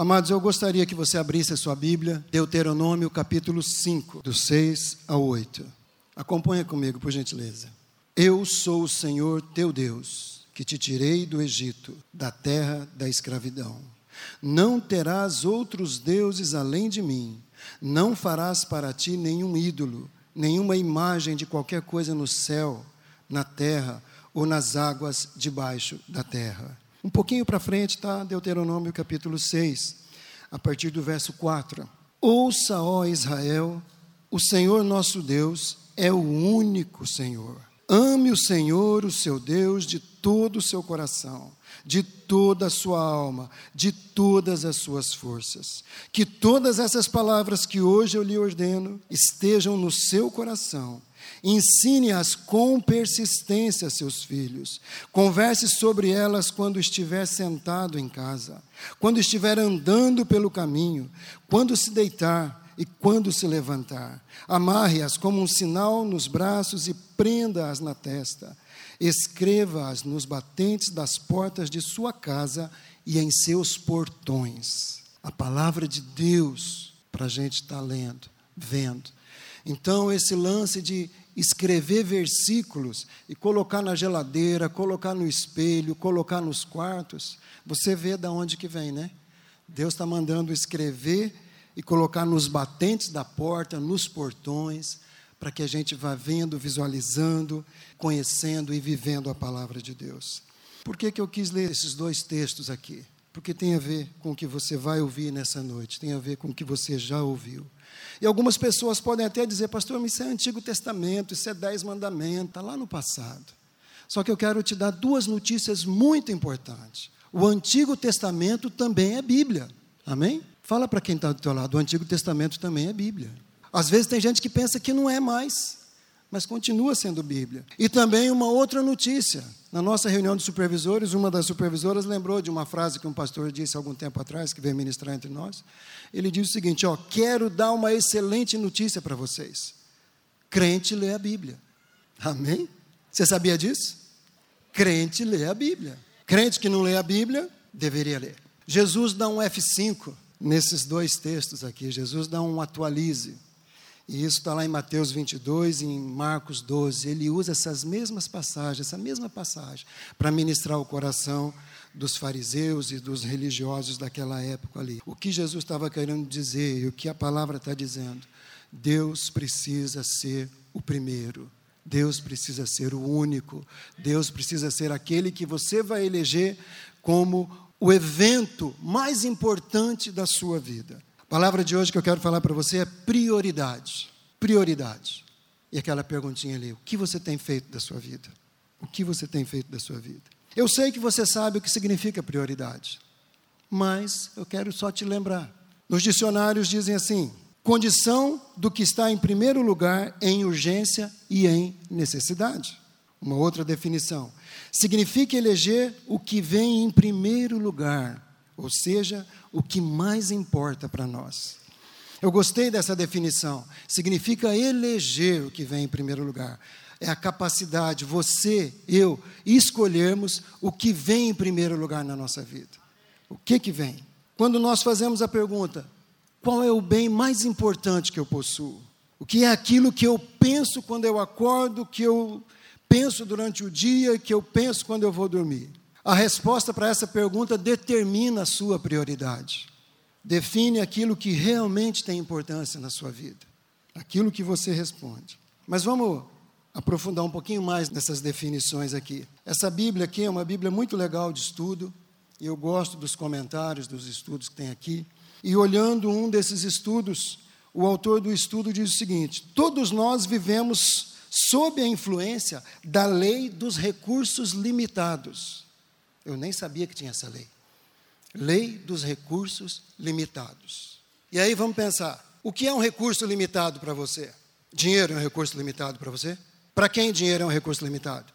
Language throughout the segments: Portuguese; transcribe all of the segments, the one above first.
Amados, eu gostaria que você abrisse a sua Bíblia, Deuteronômio capítulo 5, do 6 ao 8. Acompanha comigo, por gentileza. Eu sou o Senhor teu Deus, que te tirei do Egito, da terra da escravidão. Não terás outros deuses além de mim. Não farás para ti nenhum ídolo, nenhuma imagem de qualquer coisa no céu, na terra ou nas águas debaixo da terra. Um pouquinho para frente está Deuteronômio capítulo 6, a partir do verso 4. Ouça, ó Israel, o Senhor nosso Deus é o único Senhor. Ame o Senhor, o seu Deus, de todo o seu coração, de toda a sua alma, de todas as suas forças. Que todas essas palavras que hoje eu lhe ordeno estejam no seu coração Ensine-as com persistência a seus filhos. Converse sobre elas quando estiver sentado em casa, quando estiver andando pelo caminho, quando se deitar e quando se levantar. Amarre-as como um sinal nos braços e prenda-as na testa. Escreva-as nos batentes das portas de sua casa e em seus portões. A palavra de Deus para a gente estar tá lendo, vendo. Então, esse lance de escrever versículos e colocar na geladeira, colocar no espelho, colocar nos quartos, você vê de onde que vem, né? Deus está mandando escrever e colocar nos batentes da porta, nos portões, para que a gente vá vendo, visualizando, conhecendo e vivendo a palavra de Deus. Por que, que eu quis ler esses dois textos aqui? Porque tem a ver com o que você vai ouvir nessa noite, tem a ver com o que você já ouviu. E algumas pessoas podem até dizer, pastor, isso é Antigo Testamento, isso é Dez Mandamentos, está lá no passado. Só que eu quero te dar duas notícias muito importantes. O Antigo Testamento também é Bíblia. Amém? Fala para quem está do teu lado, o Antigo Testamento também é Bíblia. Às vezes tem gente que pensa que não é mais mas continua sendo Bíblia. E também uma outra notícia. Na nossa reunião de supervisores, uma das supervisoras lembrou de uma frase que um pastor disse algum tempo atrás, que veio ministrar entre nós. Ele disse o seguinte: ó, quero dar uma excelente notícia para vocês. Crente lê a Bíblia. Amém? Você sabia disso? Crente lê a Bíblia. Crente que não lê a Bíblia, deveria ler. Jesus dá um F5 nesses dois textos aqui. Jesus dá um atualize. E isso está lá em Mateus 22 e em Marcos 12. Ele usa essas mesmas passagens, essa mesma passagem, para ministrar o coração dos fariseus e dos religiosos daquela época ali. O que Jesus estava querendo dizer e o que a palavra está dizendo? Deus precisa ser o primeiro. Deus precisa ser o único. Deus precisa ser aquele que você vai eleger como o evento mais importante da sua vida. Palavra de hoje que eu quero falar para você é prioridade. Prioridade. E aquela perguntinha ali: o que você tem feito da sua vida? O que você tem feito da sua vida? Eu sei que você sabe o que significa prioridade, mas eu quero só te lembrar. Nos dicionários dizem assim: condição do que está em primeiro lugar em urgência e em necessidade. Uma outra definição. Significa eleger o que vem em primeiro lugar, ou seja, o que mais importa para nós. Eu gostei dessa definição. Significa eleger o que vem em primeiro lugar. É a capacidade, você, eu, escolhermos o que vem em primeiro lugar na nossa vida. O que que vem? Quando nós fazemos a pergunta: qual é o bem mais importante que eu possuo? O que é aquilo que eu penso quando eu acordo, que eu penso durante o dia, que eu penso quando eu vou dormir? A resposta para essa pergunta determina a sua prioridade. Define aquilo que realmente tem importância na sua vida. Aquilo que você responde. Mas vamos aprofundar um pouquinho mais nessas definições aqui. Essa Bíblia aqui é uma Bíblia muito legal de estudo. E eu gosto dos comentários, dos estudos que tem aqui. E olhando um desses estudos, o autor do estudo diz o seguinte: todos nós vivemos sob a influência da lei dos recursos limitados. Eu nem sabia que tinha essa lei. Lei dos recursos limitados. E aí vamos pensar: o que é um recurso limitado para você? Dinheiro é um recurso limitado para você? Para quem dinheiro é um recurso limitado?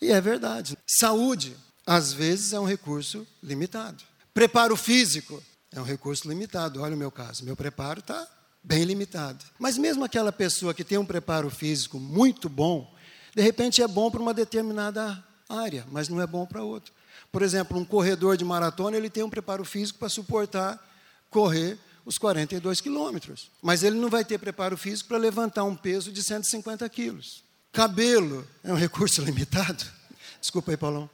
E é verdade. Saúde, às vezes, é um recurso limitado. Preparo físico é um recurso limitado. Olha o meu caso: meu preparo está bem limitado. Mas mesmo aquela pessoa que tem um preparo físico muito bom, de repente é bom para uma determinada área, mas não é bom para outra. Por exemplo, um corredor de maratona, ele tem um preparo físico para suportar correr os 42 quilômetros. Mas ele não vai ter preparo físico para levantar um peso de 150 quilos. Cabelo é um recurso limitado. Desculpa aí, Paulão.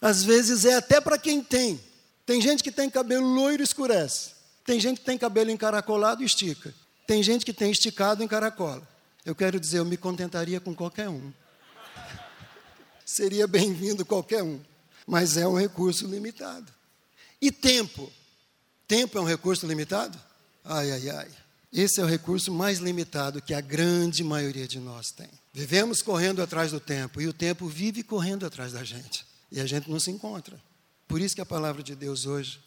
Às vezes é até para quem tem. Tem gente que tem cabelo loiro e escurece. Tem gente que tem cabelo encaracolado e estica. Tem gente que tem esticado e encaracola. Eu quero dizer, eu me contentaria com qualquer um. Seria bem-vindo qualquer um. Mas é um recurso limitado. E tempo? Tempo é um recurso limitado? Ai, ai, ai. Esse é o recurso mais limitado que a grande maioria de nós tem. Vivemos correndo atrás do tempo e o tempo vive correndo atrás da gente. E a gente não se encontra. Por isso que a palavra de Deus hoje,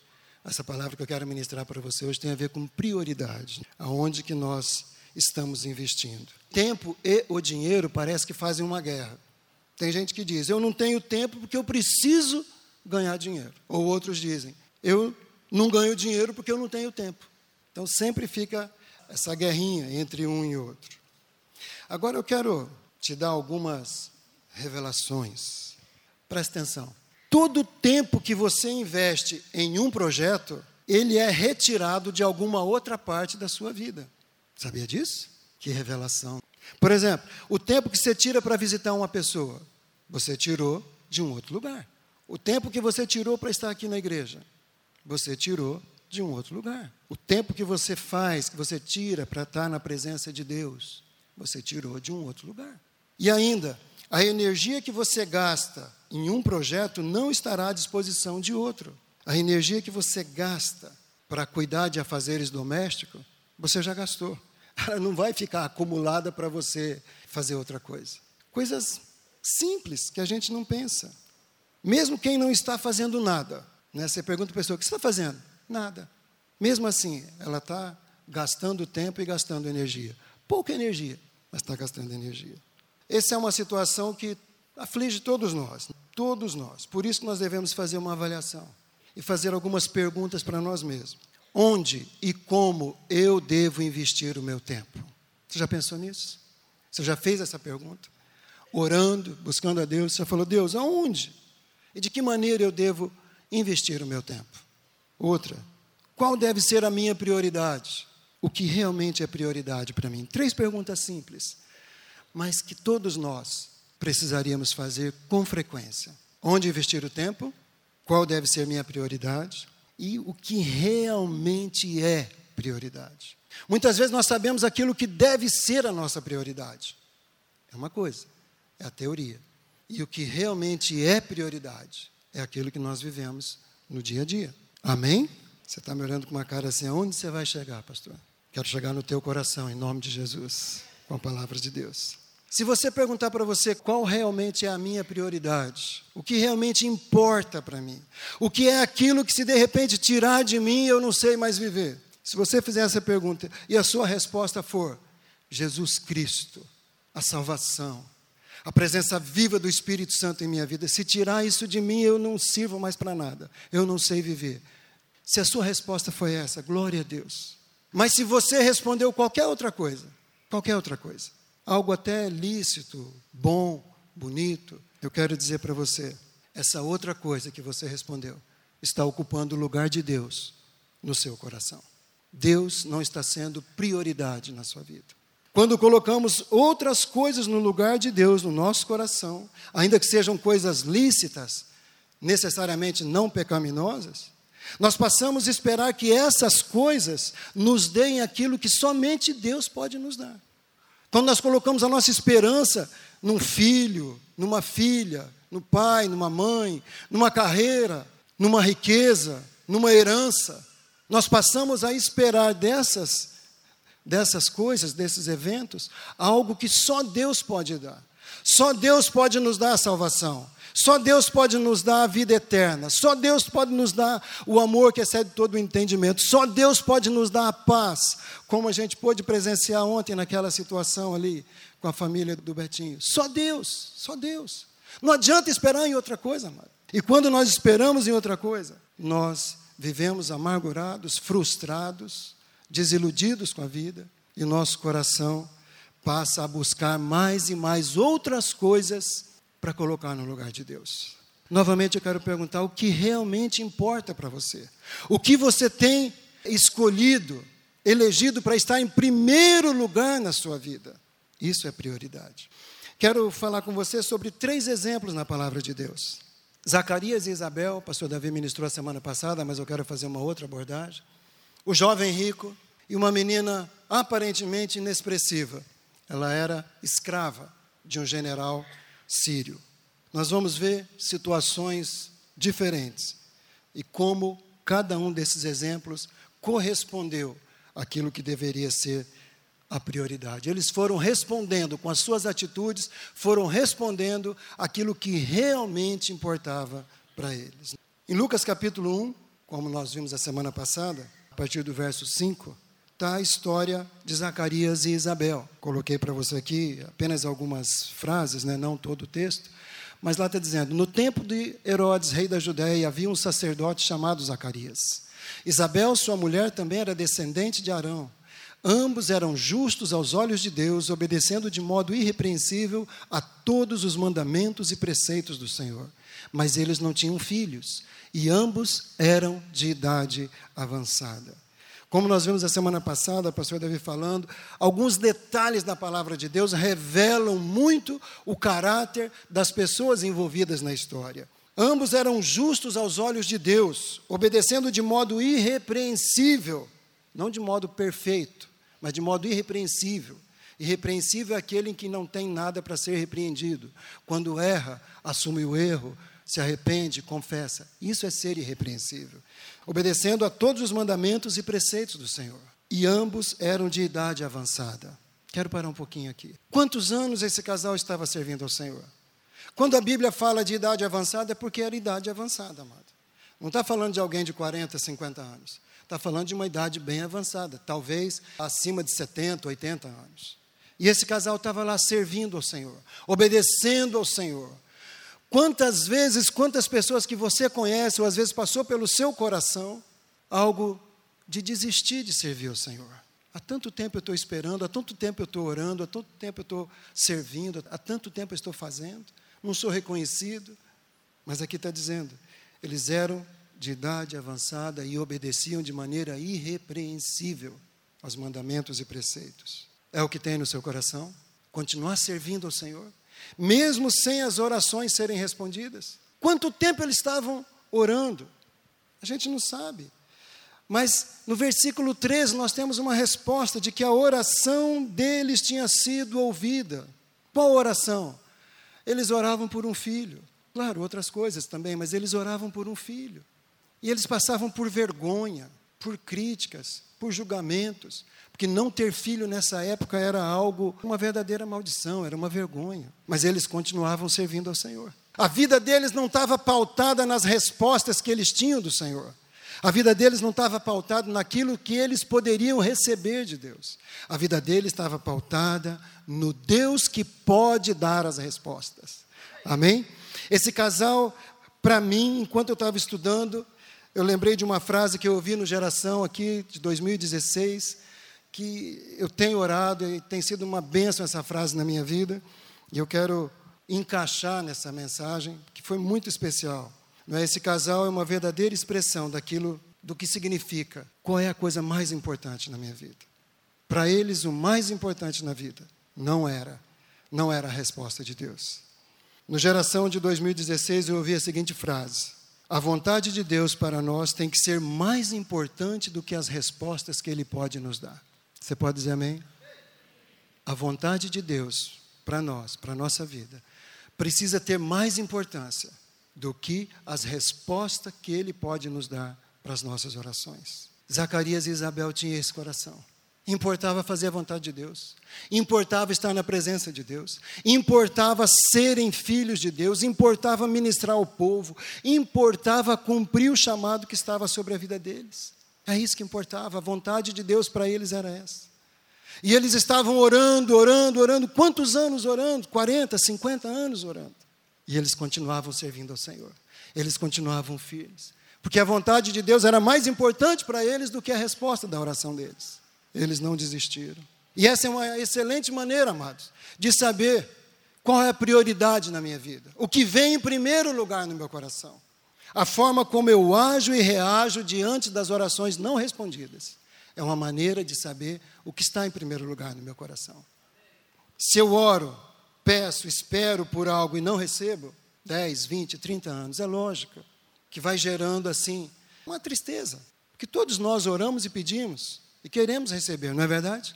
essa palavra que eu quero ministrar para você hoje tem a ver com prioridade, aonde que nós estamos investindo. Tempo e o dinheiro parece que fazem uma guerra. Tem gente que diz: "Eu não tenho tempo porque eu preciso ganhar dinheiro". Ou outros dizem: "Eu não ganho dinheiro porque eu não tenho tempo". Então sempre fica essa guerrinha entre um e outro. Agora eu quero te dar algumas revelações. Presta atenção. Todo tempo que você investe em um projeto, ele é retirado de alguma outra parte da sua vida. Sabia disso? Que revelação. Por exemplo, o tempo que você tira para visitar uma pessoa, você tirou de um outro lugar. O tempo que você tirou para estar aqui na igreja, você tirou de um outro lugar. O tempo que você faz, que você tira para estar na presença de Deus, você tirou de um outro lugar. E ainda, a energia que você gasta em um projeto não estará à disposição de outro. A energia que você gasta para cuidar de afazeres domésticos, você já gastou. Ela não vai ficar acumulada para você fazer outra coisa. Coisas simples que a gente não pensa. Mesmo quem não está fazendo nada. Né? Você pergunta a pessoa: o que você está fazendo? Nada. Mesmo assim, ela está gastando tempo e gastando energia. Pouca energia, mas está gastando energia. Essa é uma situação que aflige todos nós, todos nós. Por isso que nós devemos fazer uma avaliação e fazer algumas perguntas para nós mesmos. Onde e como eu devo investir o meu tempo? Você já pensou nisso? Você já fez essa pergunta? Orando, buscando a Deus, você falou: Deus, aonde? E de que maneira eu devo investir o meu tempo? Outra, qual deve ser a minha prioridade? O que realmente é prioridade para mim? Três perguntas simples, mas que todos nós precisaríamos fazer com frequência. Onde investir o tempo? Qual deve ser minha prioridade? E o que realmente é prioridade? Muitas vezes nós sabemos aquilo que deve ser a nossa prioridade. É uma coisa, é a teoria. E o que realmente é prioridade é aquilo que nós vivemos no dia a dia. Amém? Você está me olhando com uma cara assim, aonde você vai chegar, pastor? Quero chegar no teu coração, em nome de Jesus, com a palavra de Deus. Se você perguntar para você qual realmente é a minha prioridade, o que realmente importa para mim, o que é aquilo que se de repente tirar de mim eu não sei mais viver. Se você fizer essa pergunta e a sua resposta for Jesus Cristo, a salvação, a presença viva do Espírito Santo em minha vida. Se tirar isso de mim, eu não sirvo mais para nada. Eu não sei viver. Se a sua resposta foi essa, glória a Deus. Mas se você respondeu qualquer outra coisa, qualquer outra coisa, algo até lícito, bom, bonito, eu quero dizer para você, essa outra coisa que você respondeu está ocupando o lugar de Deus no seu coração. Deus não está sendo prioridade na sua vida. Quando colocamos outras coisas no lugar de Deus no nosso coração, ainda que sejam coisas lícitas, necessariamente não pecaminosas, nós passamos a esperar que essas coisas nos deem aquilo que somente Deus pode nos dar. Quando nós colocamos a nossa esperança num filho, numa filha, no pai, numa mãe, numa carreira, numa riqueza, numa herança, nós passamos a esperar dessas dessas coisas, desses eventos, algo que só Deus pode dar. Só Deus pode nos dar a salvação. Só Deus pode nos dar a vida eterna. Só Deus pode nos dar o amor que excede todo o entendimento. Só Deus pode nos dar a paz, como a gente pôde presenciar ontem naquela situação ali com a família do Betinho. Só Deus, só Deus. Não adianta esperar em outra coisa, amado. E quando nós esperamos em outra coisa, nós vivemos amargurados, frustrados, desiludidos com a vida, e nosso coração passa a buscar mais e mais outras coisas para colocar no lugar de Deus. Novamente eu quero perguntar o que realmente importa para você. O que você tem escolhido, elegido para estar em primeiro lugar na sua vida. Isso é prioridade. Quero falar com você sobre três exemplos na palavra de Deus. Zacarias e Isabel, o pastor Davi ministrou a semana passada, mas eu quero fazer uma outra abordagem. O jovem rico e uma menina aparentemente inexpressiva. Ela era escrava de um general sírio. Nós vamos ver situações diferentes e como cada um desses exemplos correspondeu àquilo que deveria ser a prioridade. Eles foram respondendo com as suas atitudes, foram respondendo aquilo que realmente importava para eles. Em Lucas capítulo 1, como nós vimos a semana passada, a partir do verso 5, está a história de Zacarias e Isabel. Coloquei para você aqui apenas algumas frases, né, não todo o texto, mas lá está dizendo: No tempo de Herodes, rei da Judéia, havia um sacerdote chamado Zacarias. Isabel, sua mulher, também era descendente de Arão. Ambos eram justos aos olhos de Deus, obedecendo de modo irrepreensível a todos os mandamentos e preceitos do Senhor. Mas eles não tinham filhos, e ambos eram de idade avançada. Como nós vimos a semana passada, o pastor Davi falando, alguns detalhes da palavra de Deus revelam muito o caráter das pessoas envolvidas na história. Ambos eram justos aos olhos de Deus, obedecendo de modo irrepreensível, não de modo perfeito, mas de modo irrepreensível. Irrepreensível é aquele em que não tem nada para ser repreendido. Quando erra, assume o erro, se arrepende, confessa. Isso é ser irrepreensível. Obedecendo a todos os mandamentos e preceitos do Senhor. E ambos eram de idade avançada. Quero parar um pouquinho aqui. Quantos anos esse casal estava servindo ao Senhor? Quando a Bíblia fala de idade avançada, é porque era idade avançada, amado. Não está falando de alguém de 40, 50 anos. Está falando de uma idade bem avançada, talvez acima de 70, 80 anos. E esse casal estava lá servindo ao Senhor, obedecendo ao Senhor. Quantas vezes, quantas pessoas que você conhece, ou às vezes passou pelo seu coração, algo de desistir de servir ao Senhor. Há tanto tempo eu estou esperando, há tanto tempo eu estou orando, há tanto tempo eu estou servindo, há tanto tempo eu estou fazendo, não sou reconhecido. Mas aqui está dizendo, eles eram de idade avançada e obedeciam de maneira irrepreensível aos mandamentos e preceitos. É o que tem no seu coração? Continuar servindo ao Senhor, mesmo sem as orações serem respondidas? Quanto tempo eles estavam orando? A gente não sabe. Mas no versículo 13 nós temos uma resposta de que a oração deles tinha sido ouvida. Qual oração? Eles oravam por um filho. Claro, outras coisas também, mas eles oravam por um filho. E eles passavam por vergonha, por críticas, por julgamentos, porque não ter filho nessa época era algo, uma verdadeira maldição, era uma vergonha. Mas eles continuavam servindo ao Senhor. A vida deles não estava pautada nas respostas que eles tinham do Senhor. A vida deles não estava pautada naquilo que eles poderiam receber de Deus. A vida deles estava pautada no Deus que pode dar as respostas. Amém? Esse casal, para mim, enquanto eu estava estudando, eu lembrei de uma frase que eu ouvi no Geração aqui de 2016, que eu tenho orado e tem sido uma bênção essa frase na minha vida, e eu quero encaixar nessa mensagem, que foi muito especial. É? Esse casal é uma verdadeira expressão daquilo do que significa, qual é a coisa mais importante na minha vida. Para eles, o mais importante na vida não era, não era a resposta de Deus. No Geração de 2016, eu ouvi a seguinte frase: a vontade de Deus para nós tem que ser mais importante do que as respostas que Ele pode nos dar. Você pode dizer amém? A vontade de Deus para nós, para a nossa vida, precisa ter mais importância do que as respostas que Ele pode nos dar para as nossas orações. Zacarias e Isabel tinham esse coração. Importava fazer a vontade de Deus, importava estar na presença de Deus, importava serem filhos de Deus, importava ministrar ao povo, importava cumprir o chamado que estava sobre a vida deles. É isso que importava, a vontade de Deus para eles era essa. E eles estavam orando, orando, orando. Quantos anos orando? 40, 50 anos orando. E eles continuavam servindo ao Senhor. Eles continuavam firmes. Porque a vontade de Deus era mais importante para eles do que a resposta da oração deles eles não desistiram. E essa é uma excelente maneira, amados, de saber qual é a prioridade na minha vida. O que vem em primeiro lugar no meu coração. A forma como eu ajo e reajo diante das orações não respondidas é uma maneira de saber o que está em primeiro lugar no meu coração. Se eu oro, peço, espero por algo e não recebo, 10, 20, 30 anos, é lógico que vai gerando assim uma tristeza. Porque todos nós oramos e pedimos e queremos receber, não é verdade?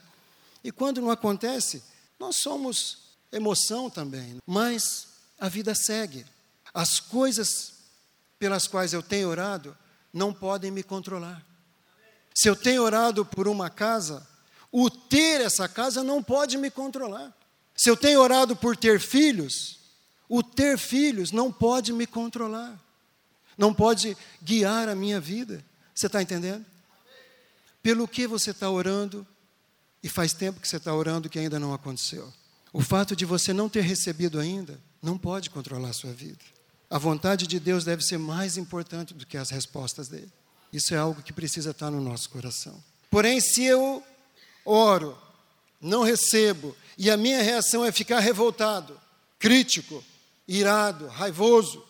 E quando não acontece, nós somos emoção também, mas a vida segue. As coisas pelas quais eu tenho orado não podem me controlar. Se eu tenho orado por uma casa, o ter essa casa não pode me controlar. Se eu tenho orado por ter filhos, o ter filhos não pode me controlar, não pode guiar a minha vida. Você está entendendo? Pelo que você está orando, e faz tempo que você está orando que ainda não aconteceu. O fato de você não ter recebido ainda não pode controlar a sua vida. A vontade de Deus deve ser mais importante do que as respostas dele. Isso é algo que precisa estar no nosso coração. Porém, se eu oro, não recebo, e a minha reação é ficar revoltado, crítico, irado, raivoso,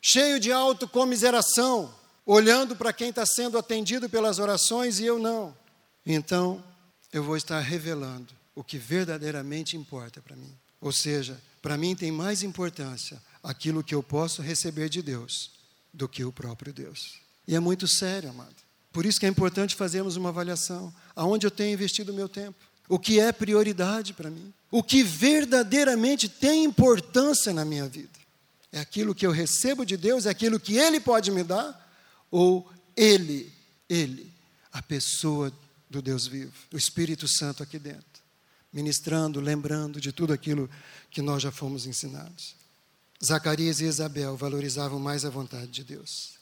cheio de autocomiseração, olhando para quem está sendo atendido pelas orações e eu não, então eu vou estar revelando o que verdadeiramente importa para mim. Ou seja, para mim tem mais importância aquilo que eu posso receber de Deus do que o próprio Deus. E é muito sério, amado. Por isso que é importante fazermos uma avaliação. Aonde eu tenho investido o meu tempo? O que é prioridade para mim? O que verdadeiramente tem importância na minha vida? É aquilo que eu recebo de Deus? É aquilo que Ele pode me dar? Ou Ele, Ele, a pessoa do Deus vivo, o Espírito Santo aqui dentro, ministrando, lembrando de tudo aquilo que nós já fomos ensinados? Zacarias e Isabel valorizavam mais a vontade de Deus.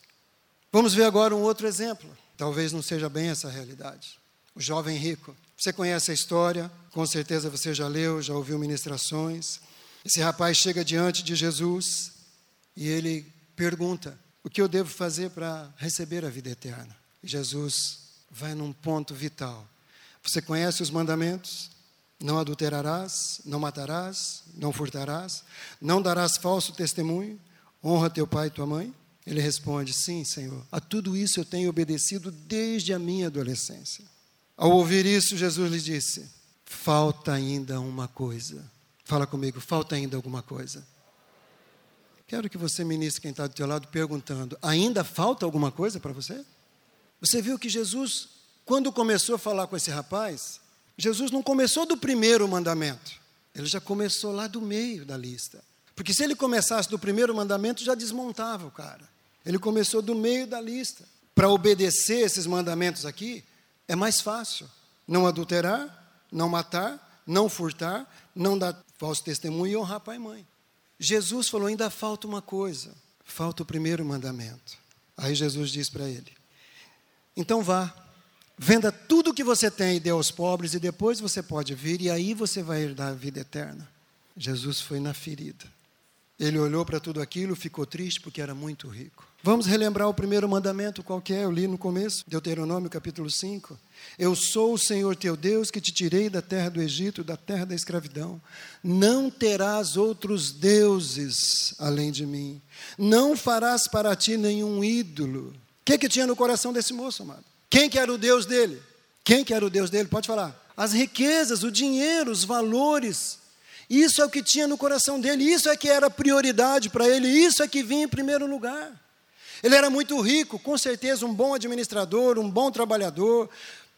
Vamos ver agora um outro exemplo. Talvez não seja bem essa realidade. O jovem rico. Você conhece a história, com certeza você já leu, já ouviu ministrações. Esse rapaz chega diante de Jesus e ele pergunta: O que eu devo fazer para receber a vida eterna? Jesus vai num ponto vital. Você conhece os mandamentos? Não adulterarás, não matarás, não furtarás, não darás falso testemunho, honra teu pai e tua mãe. Ele responde: Sim, Senhor, a tudo isso eu tenho obedecido desde a minha adolescência. Ao ouvir isso, Jesus lhe disse: Falta ainda uma coisa. Fala comigo, falta ainda alguma coisa. Quero que você ministre quem está do teu lado perguntando: ainda falta alguma coisa para você? Você viu que Jesus, quando começou a falar com esse rapaz, Jesus não começou do primeiro mandamento, ele já começou lá do meio da lista. Porque se ele começasse do primeiro mandamento, já desmontava o cara. Ele começou do meio da lista. Para obedecer esses mandamentos aqui, é mais fácil. Não adulterar, não matar, não furtar, não dar falso testemunho e honrar pai e mãe. Jesus falou: ainda falta uma coisa. Falta o primeiro mandamento. Aí Jesus diz para ele: então vá, venda tudo o que você tem e dê aos pobres, e depois você pode vir, e aí você vai herdar a vida eterna. Jesus foi na ferida. Ele olhou para tudo aquilo, ficou triste porque era muito rico. Vamos relembrar o primeiro mandamento, qual é? Eu li no começo, Deuteronômio capítulo 5. Eu sou o Senhor teu Deus que te tirei da terra do Egito, da terra da escravidão. Não terás outros deuses além de mim. Não farás para ti nenhum ídolo. O que, que tinha no coração desse moço, amado? Quem que era o Deus dele? Quem que era o Deus dele? Pode falar. As riquezas, o dinheiro, os valores, isso é o que tinha no coração dele, isso é que era prioridade para ele, isso é que vinha em primeiro lugar. Ele era muito rico, com certeza um bom administrador, um bom trabalhador,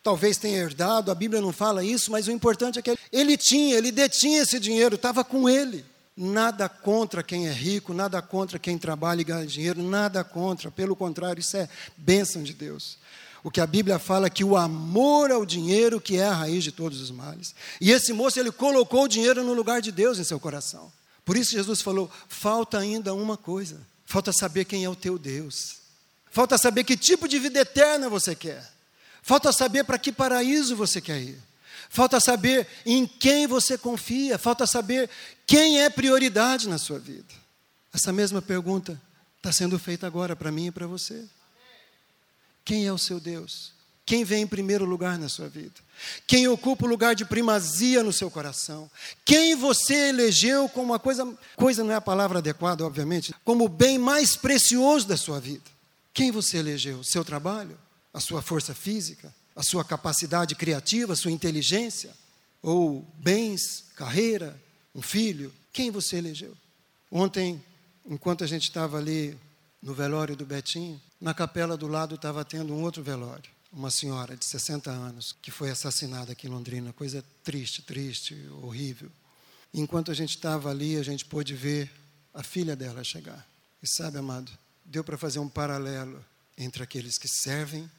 talvez tenha herdado, a Bíblia não fala isso, mas o importante é que ele tinha, ele detinha esse dinheiro, estava com ele. Nada contra quem é rico, nada contra quem trabalha e ganha dinheiro, nada contra, pelo contrário, isso é bênção de Deus. O que a Bíblia fala é que o amor ao dinheiro que é a raiz de todos os males. E esse moço, ele colocou o dinheiro no lugar de Deus em seu coração. Por isso Jesus falou: falta ainda uma coisa. Falta saber quem é o teu Deus. Falta saber que tipo de vida eterna você quer. Falta saber para que paraíso você quer ir. Falta saber em quem você confia. Falta saber quem é prioridade na sua vida. Essa mesma pergunta está sendo feita agora para mim e para você. Quem é o seu Deus? Quem vem em primeiro lugar na sua vida? Quem ocupa o lugar de primazia no seu coração? Quem você elegeu como uma coisa, coisa não é a palavra adequada, obviamente, como o bem mais precioso da sua vida? Quem você elegeu? Seu trabalho? A sua força física? A sua capacidade criativa? A sua inteligência? Ou bens, carreira, um filho? Quem você elegeu? Ontem, enquanto a gente estava ali no velório do Betinho, na capela do lado estava tendo um outro velório uma senhora de 60 anos que foi assassinada aqui em Londrina, coisa triste, triste, horrível. Enquanto a gente estava ali, a gente pôde ver a filha dela chegar. E sabe, amado, deu para fazer um paralelo entre aqueles que servem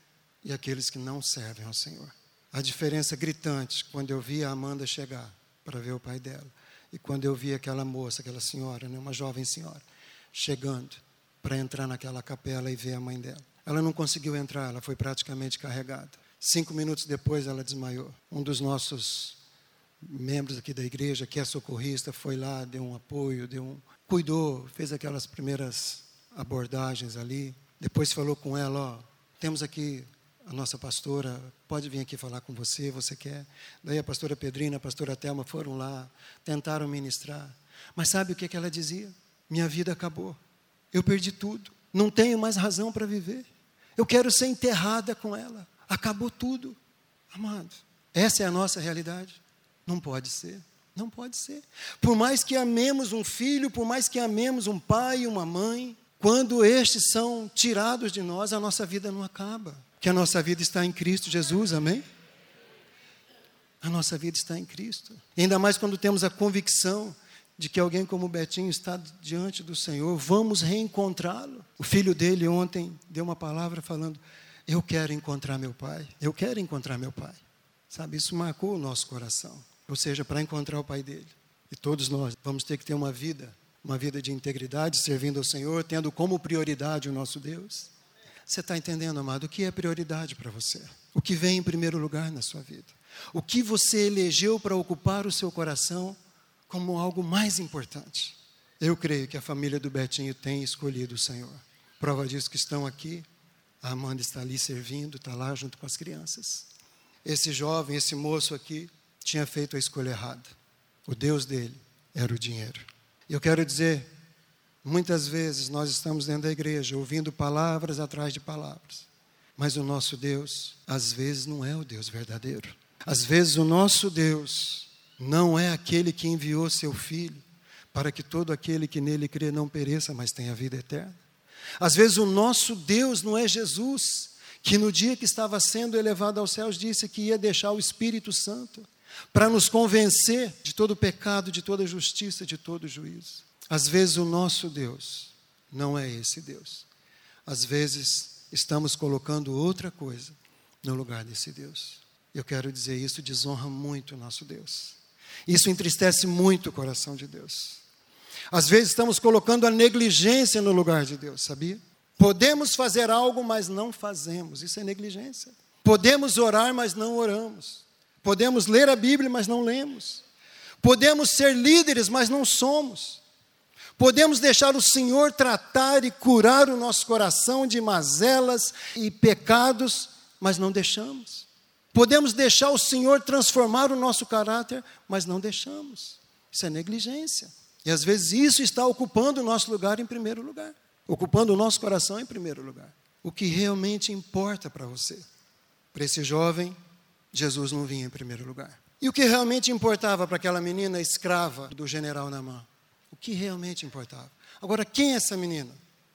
e aqueles que não servem ao Senhor. A diferença gritante quando eu vi a Amanda chegar para ver o pai dela e quando eu vi aquela moça, aquela senhora, né, uma jovem senhora, chegando para entrar naquela capela e ver a mãe dela. Ela não conseguiu entrar, ela foi praticamente carregada. Cinco minutos depois ela desmaiou. Um dos nossos membros aqui da igreja, que é socorrista, foi lá, deu um apoio, deu um, cuidou, fez aquelas primeiras abordagens ali. Depois falou com ela, ó, temos aqui a nossa pastora, pode vir aqui falar com você, você quer? Daí a pastora Pedrina, a pastora Telma foram lá, tentaram ministrar. Mas sabe o que, que ela dizia? Minha vida acabou. Eu perdi tudo. Não tenho mais razão para viver. Eu quero ser enterrada com ela. Acabou tudo. Amado, essa é a nossa realidade? Não pode ser. Não pode ser. Por mais que amemos um filho, por mais que amemos um pai e uma mãe, quando estes são tirados de nós, a nossa vida não acaba. Que a nossa vida está em Cristo Jesus, amém? A nossa vida está em Cristo. E ainda mais quando temos a convicção de que alguém como Betinho está diante do Senhor, vamos reencontrá-lo. O filho dele ontem deu uma palavra falando: Eu quero encontrar meu pai, eu quero encontrar meu pai. Sabe, isso marcou o nosso coração. Ou seja, para encontrar o pai dele. E todos nós vamos ter que ter uma vida, uma vida de integridade, servindo ao Senhor, tendo como prioridade o nosso Deus. Você está entendendo, amado? O que é prioridade para você? O que vem em primeiro lugar na sua vida? O que você elegeu para ocupar o seu coração como algo mais importante. Eu creio que a família do Betinho tem escolhido o Senhor. Prova disso que estão aqui. A Amanda está ali servindo, está lá junto com as crianças. Esse jovem, esse moço aqui, tinha feito a escolha errada. O Deus dele era o dinheiro. Eu quero dizer, muitas vezes nós estamos dentro da igreja ouvindo palavras atrás de palavras. Mas o nosso Deus, às vezes, não é o Deus verdadeiro. Às vezes, o nosso Deus não é aquele que enviou seu filho para que todo aquele que nele crê não pereça, mas tenha vida eterna. Às vezes o nosso Deus não é Jesus, que no dia que estava sendo elevado aos céus disse que ia deixar o Espírito Santo para nos convencer de todo pecado, de toda justiça, de todo juízo. Às vezes o nosso Deus não é esse Deus. Às vezes estamos colocando outra coisa no lugar desse Deus. Eu quero dizer isso desonra muito o nosso Deus. Isso entristece muito o coração de Deus. Às vezes estamos colocando a negligência no lugar de Deus, sabia? Podemos fazer algo, mas não fazemos. Isso é negligência. Podemos orar, mas não oramos. Podemos ler a Bíblia, mas não lemos. Podemos ser líderes, mas não somos. Podemos deixar o Senhor tratar e curar o nosso coração de mazelas e pecados, mas não deixamos. Podemos deixar o Senhor transformar o nosso caráter, mas não deixamos. Isso é negligência. E às vezes isso está ocupando o nosso lugar em primeiro lugar, ocupando o nosso coração em primeiro lugar. O que realmente importa para você? Para esse jovem, Jesus não vinha em primeiro lugar. E o que realmente importava para aquela menina escrava do general Namã? O que realmente importava? Agora, quem é essa menina?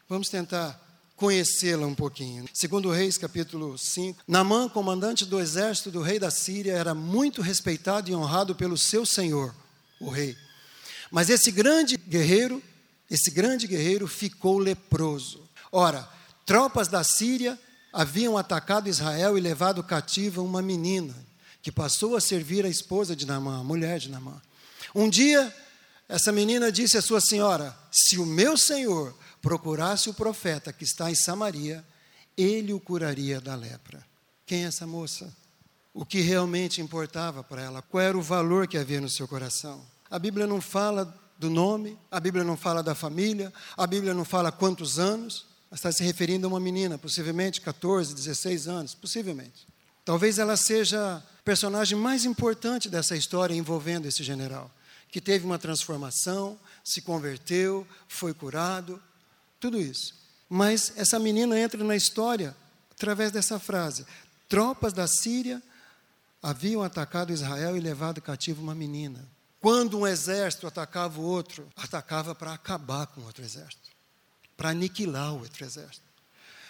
Vamos tentar conhecê-la um pouquinho. Segundo Reis, capítulo 5, Namã, comandante do exército do rei da Síria, era muito respeitado e honrado pelo seu senhor, o rei. Mas esse grande guerreiro, esse grande guerreiro ficou leproso. Ora, tropas da Síria haviam atacado Israel e levado cativa uma menina que passou a servir a esposa de Namã, a mulher de Namã. Um dia, essa menina disse à sua senhora: Se o meu senhor procurasse o profeta que está em Samaria, ele o curaria da lepra. Quem é essa moça? O que realmente importava para ela? Qual era o valor que havia no seu coração? A Bíblia não fala do nome, a Bíblia não fala da família, a Bíblia não fala quantos anos, está se referindo a uma menina, possivelmente 14, 16 anos, possivelmente. Talvez ela seja a personagem mais importante dessa história envolvendo esse general, que teve uma transformação, se converteu, foi curado, tudo isso. Mas essa menina entra na história através dessa frase: tropas da Síria haviam atacado Israel e levado cativo uma menina. Quando um exército atacava o outro, atacava para acabar com o outro exército, para aniquilar o outro exército.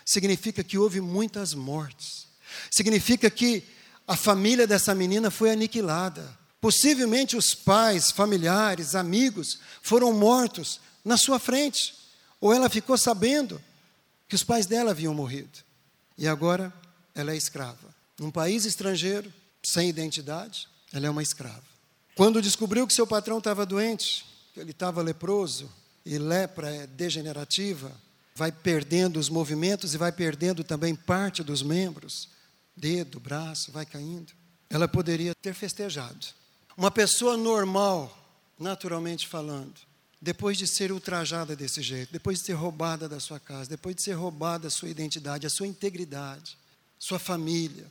Significa que houve muitas mortes. Significa que a família dessa menina foi aniquilada. Possivelmente os pais, familiares, amigos foram mortos na sua frente. Ou ela ficou sabendo que os pais dela haviam morrido. E agora ela é escrava. Num país estrangeiro, sem identidade, ela é uma escrava. Quando descobriu que seu patrão estava doente, que ele estava leproso, e lepra é degenerativa, vai perdendo os movimentos e vai perdendo também parte dos membros, dedo, braço, vai caindo. Ela poderia ter festejado. Uma pessoa normal, naturalmente falando, depois de ser ultrajada desse jeito, depois de ser roubada da sua casa, depois de ser roubada a sua identidade, a sua integridade, sua família,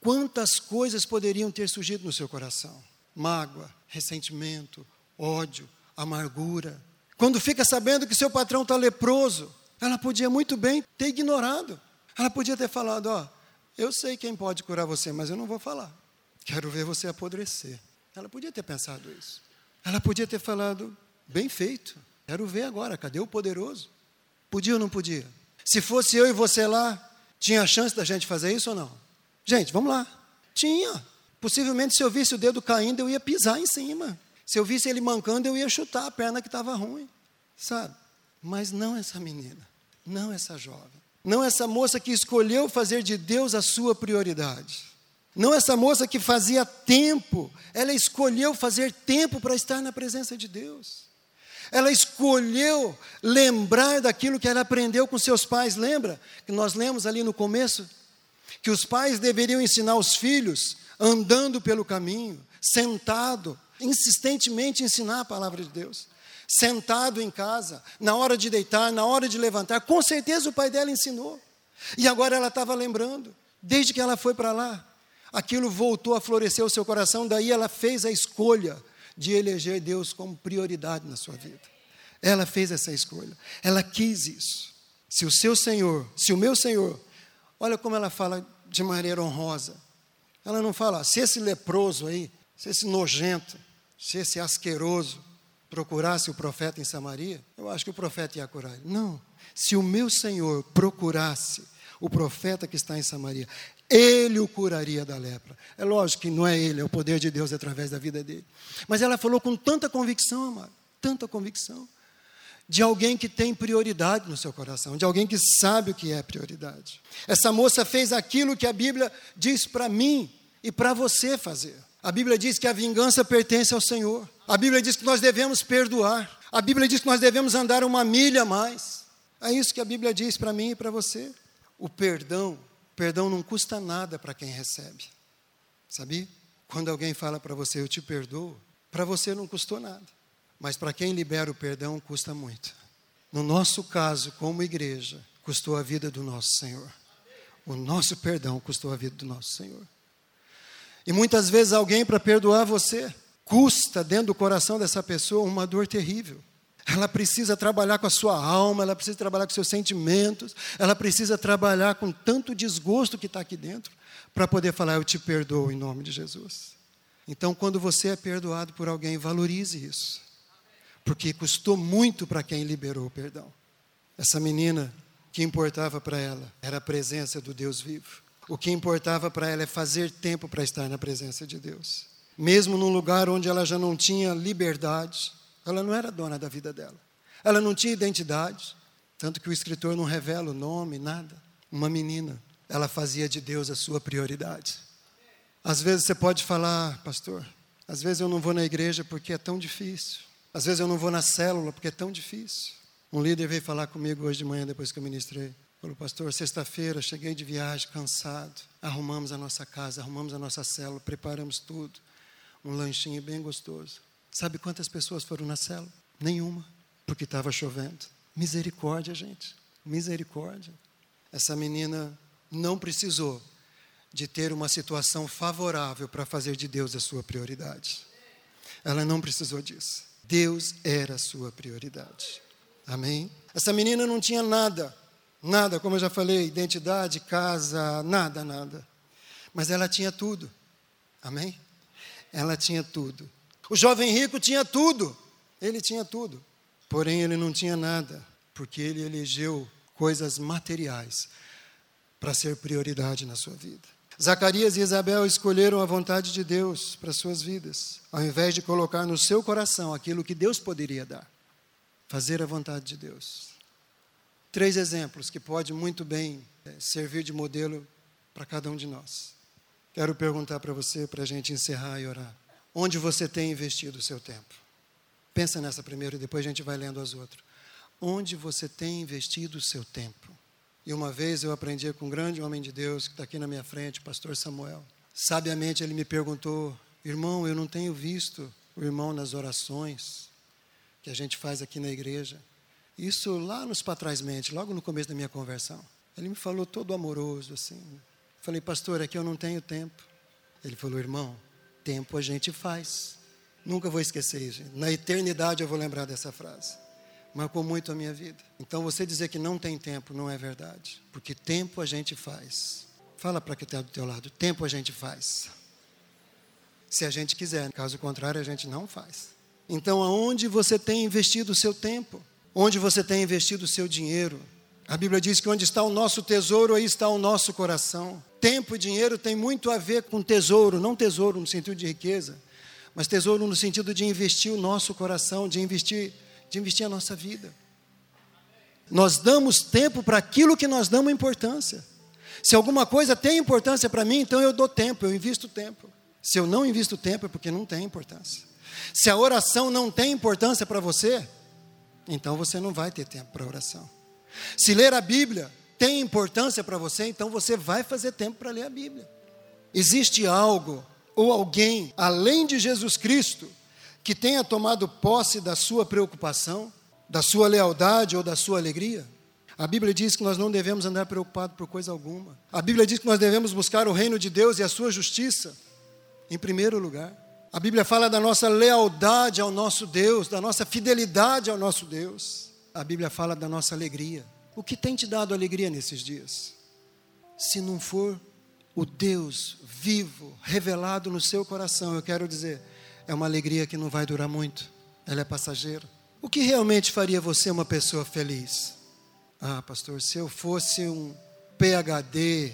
quantas coisas poderiam ter surgido no seu coração? Mágoa, ressentimento, ódio, amargura. Quando fica sabendo que seu patrão está leproso, ela podia muito bem ter ignorado. Ela podia ter falado: Ó, eu sei quem pode curar você, mas eu não vou falar. Quero ver você apodrecer. Ela podia ter pensado isso. Ela podia ter falado: Bem feito, quero ver agora, cadê o poderoso? Podia ou não podia? Se fosse eu e você lá, tinha chance da gente fazer isso ou não? Gente, vamos lá. Tinha. Possivelmente, se eu visse o dedo caindo, eu ia pisar em cima. Se eu visse ele mancando, eu ia chutar a perna que estava ruim. Sabe? Mas não essa menina. Não essa jovem. Não essa moça que escolheu fazer de Deus a sua prioridade. Não essa moça que fazia tempo. Ela escolheu fazer tempo para estar na presença de Deus. Ela escolheu lembrar daquilo que ela aprendeu com seus pais. Lembra que nós lemos ali no começo? Que os pais deveriam ensinar os filhos andando pelo caminho, sentado, insistentemente ensinar a palavra de Deus. Sentado em casa, na hora de deitar, na hora de levantar, com certeza o pai dela ensinou. E agora ela estava lembrando, desde que ela foi para lá, aquilo voltou a florescer o seu coração, daí ela fez a escolha de eleger Deus como prioridade na sua vida. Ela fez essa escolha, ela quis isso. Se o seu Senhor, se o meu Senhor, olha como ela fala de maneira honrosa. Ela não fala, se esse leproso aí, se esse nojento, se esse asqueroso procurasse o profeta em Samaria, eu acho que o profeta ia curar ele. Não. Se o meu Senhor procurasse o profeta que está em Samaria, ele o curaria da lepra. É lógico que não é ele, é o poder de Deus através da vida dele. Mas ela falou com tanta convicção, amado, tanta convicção, de alguém que tem prioridade no seu coração, de alguém que sabe o que é prioridade. Essa moça fez aquilo que a Bíblia diz para mim e para você fazer. A Bíblia diz que a vingança pertence ao Senhor. A Bíblia diz que nós devemos perdoar. A Bíblia diz que nós devemos andar uma milha a mais. É isso que a Bíblia diz para mim e para você. O perdão Perdão não custa nada para quem recebe. Sabia? Quando alguém fala para você, eu te perdoo, para você não custou nada. Mas para quem libera o perdão, custa muito. No nosso caso, como igreja, custou a vida do nosso Senhor. O nosso perdão custou a vida do nosso Senhor. E muitas vezes alguém, para perdoar você, custa dentro do coração dessa pessoa uma dor terrível ela precisa trabalhar com a sua alma, ela precisa trabalhar com seus sentimentos, ela precisa trabalhar com tanto desgosto que está aqui dentro, para poder falar: Eu te perdoo em nome de Jesus. Então, quando você é perdoado por alguém, valorize isso, porque custou muito para quem liberou o perdão. Essa menina, o que importava para ela era a presença do Deus vivo. O que importava para ela é fazer tempo para estar na presença de Deus. Mesmo num lugar onde ela já não tinha liberdade, ela não era dona da vida dela. Ela não tinha identidade, tanto que o escritor não revela o nome, nada. Uma menina, ela fazia de Deus a sua prioridade. Às vezes você pode falar, pastor, às vezes eu não vou na igreja porque é tão difícil. Às vezes eu não vou na célula porque é tão difícil. Um líder veio falar comigo hoje de manhã, depois que eu ministrei. Falou, pastor, sexta-feira cheguei de viagem, cansado. Arrumamos a nossa casa, arrumamos a nossa célula, preparamos tudo. Um lanchinho bem gostoso. Sabe quantas pessoas foram na cela? Nenhuma, porque estava chovendo. Misericórdia, gente. Misericórdia. Essa menina não precisou de ter uma situação favorável para fazer de Deus a sua prioridade. Ela não precisou disso. Deus era a sua prioridade. Amém? Essa menina não tinha nada, nada, como eu já falei, identidade, casa, nada, nada. Mas ela tinha tudo. Amém? Ela tinha tudo. O jovem rico tinha tudo. Ele tinha tudo. Porém, ele não tinha nada, porque ele elegeu coisas materiais para ser prioridade na sua vida. Zacarias e Isabel escolheram a vontade de Deus para suas vidas, ao invés de colocar no seu coração aquilo que Deus poderia dar. Fazer a vontade de Deus. Três exemplos que podem muito bem é, servir de modelo para cada um de nós. Quero perguntar para você, para a gente encerrar e orar. Onde você tem investido o seu tempo? Pensa nessa primeiro e depois a gente vai lendo as outras. Onde você tem investido o seu tempo? E uma vez eu aprendi com um grande homem de Deus que está aqui na minha frente, o pastor Samuel. Sabiamente ele me perguntou: irmão, eu não tenho visto o irmão nas orações que a gente faz aqui na igreja. Isso lá nos Patrasmente, logo no começo da minha conversão. Ele me falou todo amoroso assim. Falei, pastor, aqui eu não tenho tempo. Ele falou, irmão, tempo a gente faz. Nunca vou esquecer isso. Na eternidade eu vou lembrar dessa frase marcou muito a minha vida. Então você dizer que não tem tempo não é verdade, porque tempo a gente faz. Fala para quem está do teu lado, tempo a gente faz. Se a gente quiser, caso contrário a gente não faz. Então aonde você tem investido o seu tempo? Onde você tem investido o seu dinheiro? A Bíblia diz que onde está o nosso tesouro, aí está o nosso coração. Tempo e dinheiro tem muito a ver com tesouro, não tesouro no sentido de riqueza, mas tesouro no sentido de investir o nosso coração, de investir de investir a nossa vida. Nós damos tempo para aquilo que nós damos importância. Se alguma coisa tem importância para mim, então eu dou tempo, eu invisto tempo. Se eu não invisto tempo, é porque não tem importância. Se a oração não tem importância para você, então você não vai ter tempo para oração. Se ler a Bíblia tem importância para você, então você vai fazer tempo para ler a Bíblia. Existe algo ou alguém além de Jesus Cristo que tenha tomado posse da sua preocupação, da sua lealdade ou da sua alegria? A Bíblia diz que nós não devemos andar preocupados por coisa alguma. A Bíblia diz que nós devemos buscar o reino de Deus e a sua justiça em primeiro lugar. A Bíblia fala da nossa lealdade ao nosso Deus, da nossa fidelidade ao nosso Deus. A Bíblia fala da nossa alegria. O que tem te dado alegria nesses dias? Se não for o Deus vivo, revelado no seu coração, eu quero dizer, é uma alegria que não vai durar muito, ela é passageira. O que realmente faria você uma pessoa feliz? Ah, pastor, se eu fosse um PhD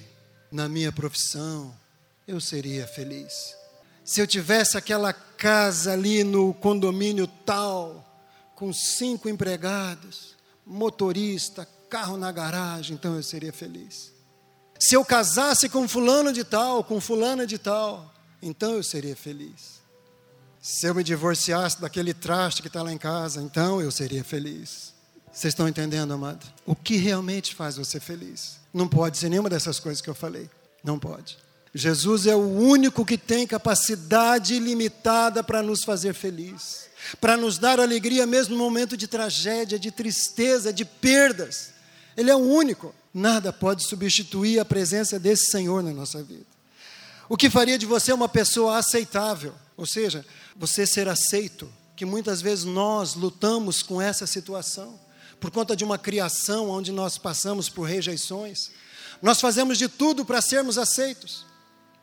na minha profissão, eu seria feliz. Se eu tivesse aquela casa ali no condomínio tal, com cinco empregados, motorista, carro na garagem, então eu seria feliz. Se eu casasse com fulano de tal, com fulana de tal, então eu seria feliz. Se eu me divorciasse daquele traste que está lá em casa, então eu seria feliz. Vocês estão entendendo, amado? O que realmente faz você feliz? Não pode ser nenhuma dessas coisas que eu falei. Não pode. Jesus é o único que tem capacidade ilimitada para nos fazer feliz, para nos dar alegria mesmo no momento de tragédia, de tristeza, de perdas. Ele é o único. Nada pode substituir a presença desse Senhor na nossa vida. O que faria de você uma pessoa aceitável? Ou seja, você ser aceito, que muitas vezes nós lutamos com essa situação, por conta de uma criação onde nós passamos por rejeições. Nós fazemos de tudo para sermos aceitos.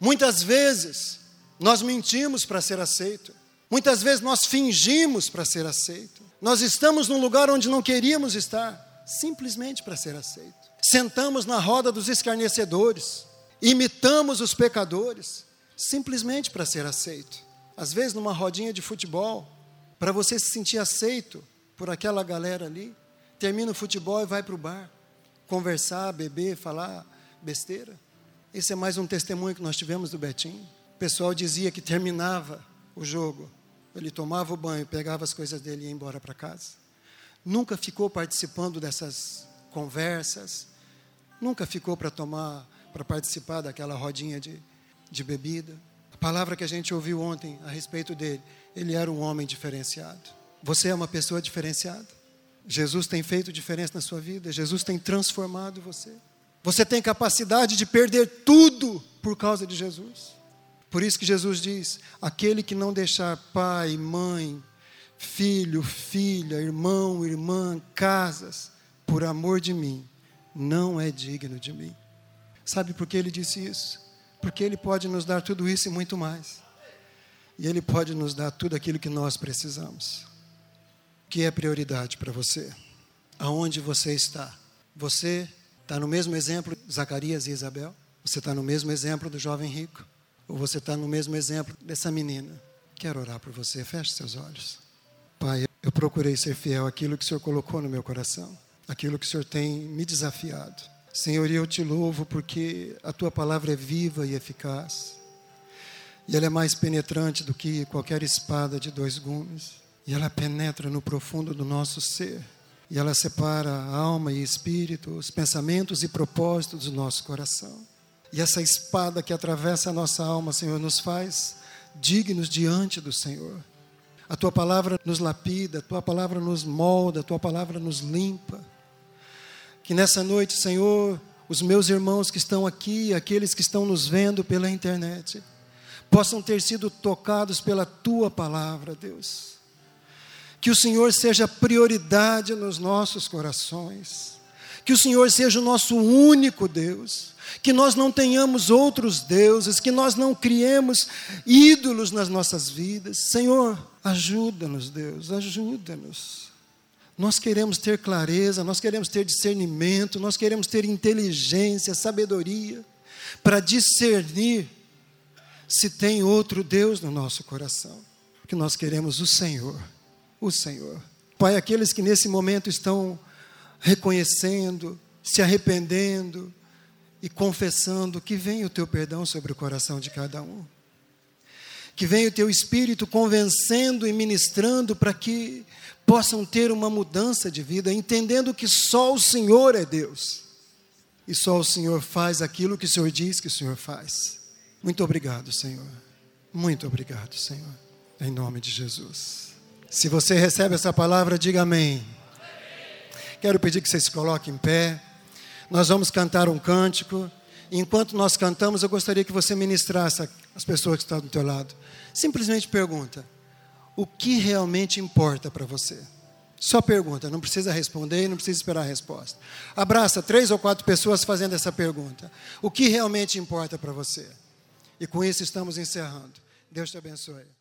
Muitas vezes nós mentimos para ser aceito. Muitas vezes nós fingimos para ser aceito. Nós estamos num lugar onde não queríamos estar, simplesmente para ser aceito. Sentamos na roda dos escarnecedores, imitamos os pecadores, simplesmente para ser aceito às vezes numa rodinha de futebol, para você se sentir aceito por aquela galera ali. Termina o futebol e vai para o bar, conversar, beber, falar besteira. Esse é mais um testemunho que nós tivemos do Betinho. O pessoal dizia que terminava o jogo, ele tomava o banho, pegava as coisas dele e ia embora para casa. Nunca ficou participando dessas conversas, nunca ficou para tomar, para participar daquela rodinha de, de bebida palavra que a gente ouviu ontem a respeito dele, ele era um homem diferenciado. Você é uma pessoa diferenciada. Jesus tem feito diferença na sua vida, Jesus tem transformado você. Você tem capacidade de perder tudo por causa de Jesus. Por isso que Jesus diz: aquele que não deixar pai, mãe, filho, filha, irmão, irmã, casas, por amor de mim, não é digno de mim. Sabe por que ele disse isso? Porque ele pode nos dar tudo isso e muito mais. E ele pode nos dar tudo aquilo que nós precisamos. O que é prioridade para você? Aonde você está? Você Está no mesmo exemplo de Zacarias e Isabel? Você está no mesmo exemplo do jovem rico? Ou você está no mesmo exemplo dessa menina? Quero orar por você, feche seus olhos. Pai, eu procurei ser fiel àquilo que o Senhor colocou no meu coração, aquilo que o Senhor tem me desafiado. Senhor, eu te louvo porque a tua palavra é viva e eficaz. E ela é mais penetrante do que qualquer espada de dois gumes. E ela penetra no profundo do nosso ser e ela separa a alma e espírito, os pensamentos e propósitos do nosso coração. E essa espada que atravessa a nossa alma, Senhor, nos faz dignos diante do Senhor. A tua palavra nos lapida, a tua palavra nos molda, a tua palavra nos limpa. Que nessa noite, Senhor, os meus irmãos que estão aqui, aqueles que estão nos vendo pela internet, possam ter sido tocados pela tua palavra, Deus que o Senhor seja prioridade nos nossos corações. Que o Senhor seja o nosso único Deus. Que nós não tenhamos outros deuses, que nós não criemos ídolos nas nossas vidas. Senhor, ajuda-nos, Deus, ajuda-nos. Nós queremos ter clareza, nós queremos ter discernimento, nós queremos ter inteligência, sabedoria, para discernir se tem outro Deus no nosso coração. Que nós queremos o Senhor o Senhor. Pai, aqueles que nesse momento estão reconhecendo, se arrependendo e confessando, que venha o teu perdão sobre o coração de cada um. Que venha o teu espírito convencendo e ministrando para que possam ter uma mudança de vida, entendendo que só o Senhor é Deus. E só o Senhor faz aquilo que o Senhor diz que o Senhor faz. Muito obrigado, Senhor. Muito obrigado, Senhor. Em nome de Jesus. Se você recebe essa palavra, diga amém. Quero pedir que você se coloque em pé. Nós vamos cantar um cântico. Enquanto nós cantamos, eu gostaria que você ministrasse as pessoas que estão do teu lado. Simplesmente pergunta: o que realmente importa para você? Só pergunta, não precisa responder não precisa esperar a resposta. Abraça três ou quatro pessoas fazendo essa pergunta. O que realmente importa para você? E com isso estamos encerrando. Deus te abençoe.